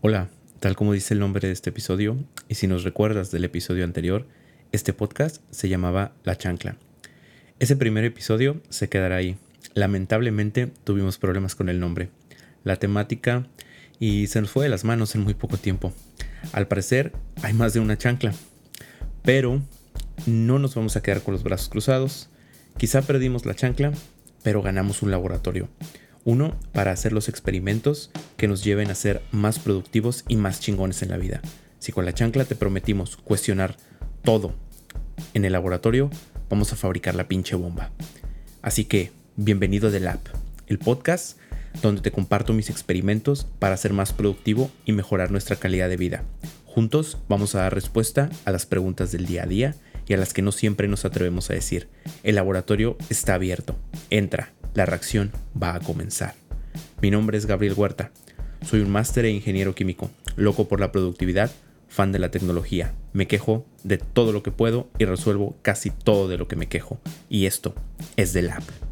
Hola, tal como dice el nombre de este episodio, y si nos recuerdas del episodio anterior, este podcast se llamaba La Chancla. Ese primer episodio se quedará ahí. Lamentablemente tuvimos problemas con el nombre, la temática y se nos fue de las manos en muy poco tiempo. Al parecer hay más de una chancla, pero no nos vamos a quedar con los brazos cruzados. Quizá perdimos la chancla, pero ganamos un laboratorio. Uno, para hacer los experimentos que nos lleven a ser más productivos y más chingones en la vida. Si con la chancla te prometimos cuestionar todo en el laboratorio, vamos a fabricar la pinche bomba. Así que, bienvenido del Lab, el podcast donde te comparto mis experimentos para ser más productivo y mejorar nuestra calidad de vida. Juntos vamos a dar respuesta a las preguntas del día a día y a las que no siempre nos atrevemos a decir. El laboratorio está abierto. Entra, la reacción va a comenzar. Mi nombre es Gabriel Huerta. Soy un máster e ingeniero químico, loco por la productividad, fan de la tecnología. Me quejo de todo lo que puedo y resuelvo casi todo de lo que me quejo. Y esto es The Lab.